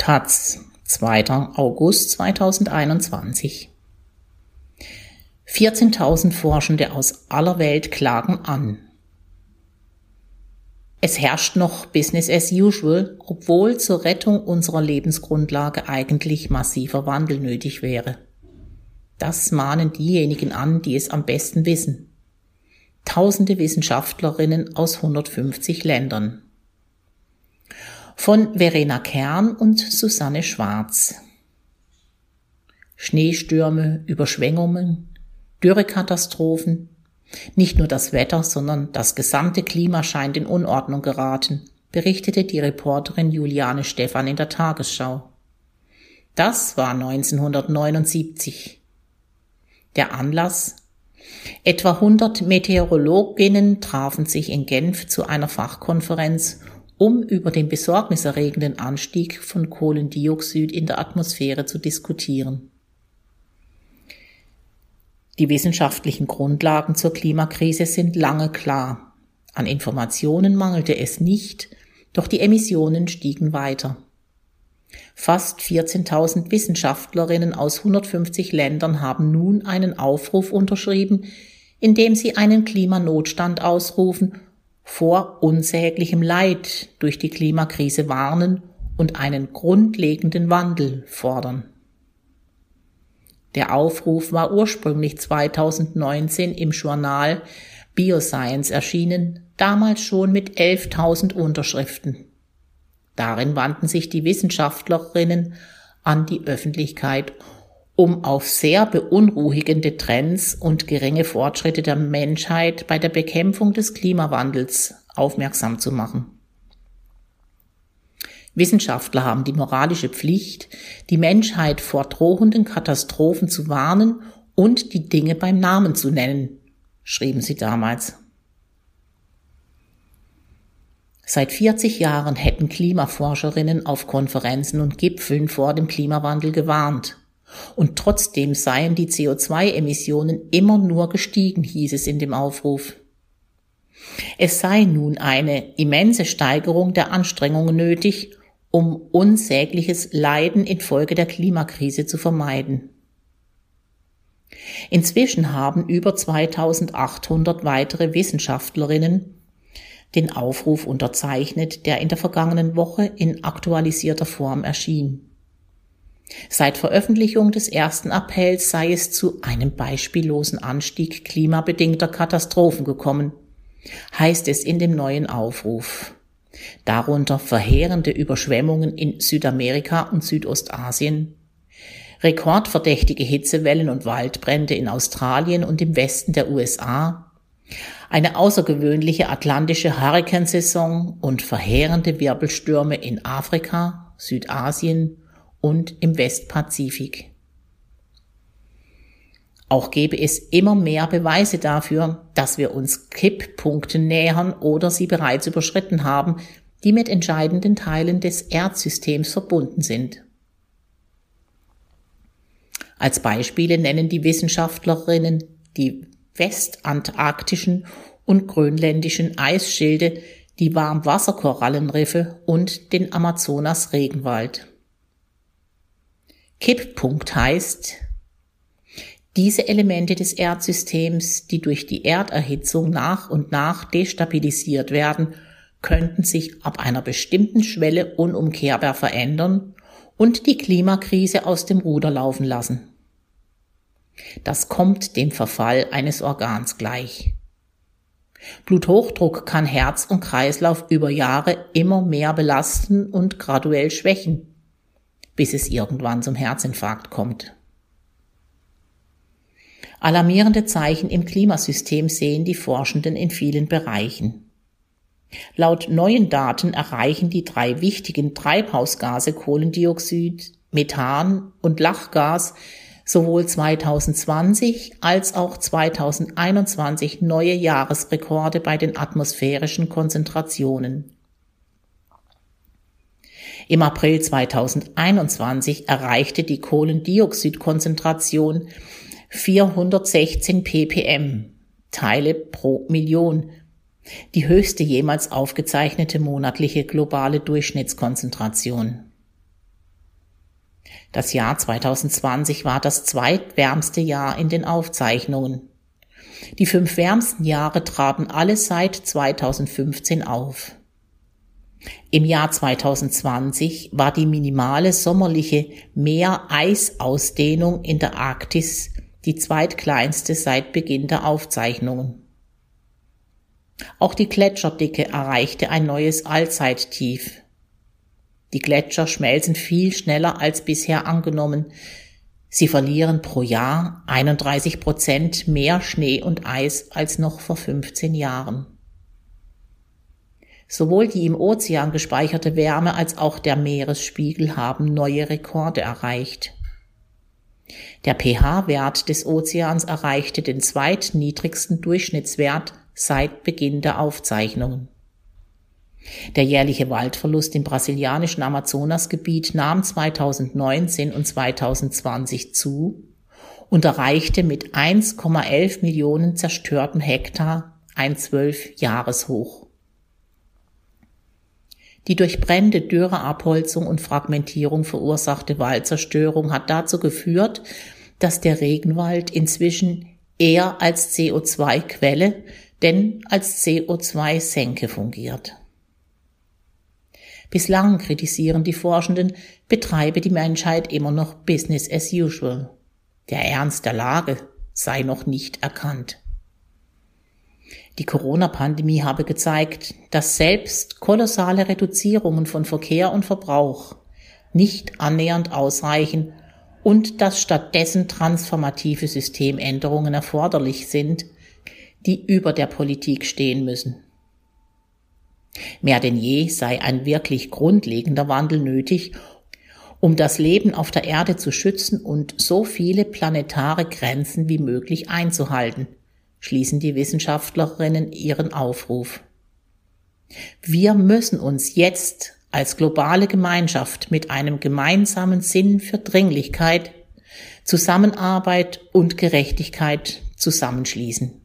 Taz, 2. August 2021. 14.000 Forschende aus aller Welt klagen an. Es herrscht noch Business as usual, obwohl zur Rettung unserer Lebensgrundlage eigentlich massiver Wandel nötig wäre. Das mahnen diejenigen an, die es am besten wissen. Tausende Wissenschaftlerinnen aus 150 Ländern von Verena Kern und Susanne Schwarz. Schneestürme, Überschwemmungen, Dürrekatastrophen. Nicht nur das Wetter, sondern das gesamte Klima scheint in Unordnung geraten, berichtete die Reporterin Juliane Stephan in der Tagesschau. Das war 1979. Der Anlass? Etwa 100 Meteorologinnen trafen sich in Genf zu einer Fachkonferenz um über den besorgniserregenden Anstieg von Kohlendioxid in der Atmosphäre zu diskutieren. Die wissenschaftlichen Grundlagen zur Klimakrise sind lange klar. An Informationen mangelte es nicht, doch die Emissionen stiegen weiter. Fast 14.000 Wissenschaftlerinnen aus 150 Ländern haben nun einen Aufruf unterschrieben, in dem sie einen Klimanotstand ausrufen vor unsäglichem Leid durch die Klimakrise warnen und einen grundlegenden Wandel fordern. Der Aufruf war ursprünglich 2019 im Journal Bioscience erschienen, damals schon mit 11.000 Unterschriften. Darin wandten sich die Wissenschaftlerinnen an die Öffentlichkeit um auf sehr beunruhigende Trends und geringe Fortschritte der Menschheit bei der Bekämpfung des Klimawandels aufmerksam zu machen. Wissenschaftler haben die moralische Pflicht, die Menschheit vor drohenden Katastrophen zu warnen und die Dinge beim Namen zu nennen, schrieben sie damals. Seit 40 Jahren hätten Klimaforscherinnen auf Konferenzen und Gipfeln vor dem Klimawandel gewarnt. Und trotzdem seien die CO2-Emissionen immer nur gestiegen, hieß es in dem Aufruf. Es sei nun eine immense Steigerung der Anstrengungen nötig, um unsägliches Leiden infolge der Klimakrise zu vermeiden. Inzwischen haben über 2800 weitere Wissenschaftlerinnen den Aufruf unterzeichnet, der in der vergangenen Woche in aktualisierter Form erschien. Seit Veröffentlichung des ersten Appells sei es zu einem beispiellosen Anstieg klimabedingter Katastrophen gekommen, heißt es in dem neuen Aufruf. Darunter verheerende Überschwemmungen in Südamerika und Südostasien, rekordverdächtige Hitzewellen und Waldbrände in Australien und im Westen der USA, eine außergewöhnliche atlantische Hurrikansaison und verheerende Wirbelstürme in Afrika, Südasien, und im Westpazifik. Auch gäbe es immer mehr Beweise dafür, dass wir uns Kipppunkten nähern oder sie bereits überschritten haben, die mit entscheidenden Teilen des Erdsystems verbunden sind. Als Beispiele nennen die Wissenschaftlerinnen die westantarktischen und grönländischen Eisschilde, die Warmwasserkorallenriffe und den Amazonas-Regenwald. Kipppunkt heißt, diese Elemente des Erdsystems, die durch die Erderhitzung nach und nach destabilisiert werden, könnten sich ab einer bestimmten Schwelle unumkehrbar verändern und die Klimakrise aus dem Ruder laufen lassen. Das kommt dem Verfall eines Organs gleich. Bluthochdruck kann Herz und Kreislauf über Jahre immer mehr belasten und graduell schwächen bis es irgendwann zum Herzinfarkt kommt. Alarmierende Zeichen im Klimasystem sehen die Forschenden in vielen Bereichen. Laut neuen Daten erreichen die drei wichtigen Treibhausgase Kohlendioxid, Methan und Lachgas sowohl 2020 als auch 2021 neue Jahresrekorde bei den atmosphärischen Konzentrationen. Im April 2021 erreichte die Kohlendioxidkonzentration 416 ppm Teile pro Million, die höchste jemals aufgezeichnete monatliche globale Durchschnittskonzentration. Das Jahr 2020 war das zweitwärmste Jahr in den Aufzeichnungen. Die fünf wärmsten Jahre traten alle seit 2015 auf. Im Jahr 2020 war die minimale sommerliche Meereisausdehnung in der Arktis die zweitkleinste seit Beginn der Aufzeichnungen. Auch die Gletscherdicke erreichte ein neues Allzeittief. Die Gletscher schmelzen viel schneller als bisher angenommen. Sie verlieren pro Jahr 31 Prozent mehr Schnee und Eis als noch vor 15 Jahren. Sowohl die im Ozean gespeicherte Wärme als auch der Meeresspiegel haben neue Rekorde erreicht. Der pH-Wert des Ozeans erreichte den zweitniedrigsten Durchschnittswert seit Beginn der Aufzeichnungen. Der jährliche Waldverlust im brasilianischen Amazonasgebiet nahm 2019 und 2020 zu und erreichte mit 1,11 Millionen zerstörten Hektar ein Zwölf-Jahreshoch. Die durch Brände, Dürre, Abholzung und Fragmentierung verursachte Waldzerstörung hat dazu geführt, dass der Regenwald inzwischen eher als CO2-Quelle denn als CO2-Senke fungiert. Bislang kritisieren die Forschenden, betreibe die Menschheit immer noch Business as usual. Der Ernst der Lage sei noch nicht erkannt. Die Corona-Pandemie habe gezeigt, dass selbst kolossale Reduzierungen von Verkehr und Verbrauch nicht annähernd ausreichen und dass stattdessen transformative Systemänderungen erforderlich sind, die über der Politik stehen müssen. Mehr denn je sei ein wirklich grundlegender Wandel nötig, um das Leben auf der Erde zu schützen und so viele planetare Grenzen wie möglich einzuhalten, schließen die Wissenschaftlerinnen ihren Aufruf. Wir müssen uns jetzt als globale Gemeinschaft mit einem gemeinsamen Sinn für Dringlichkeit, Zusammenarbeit und Gerechtigkeit zusammenschließen.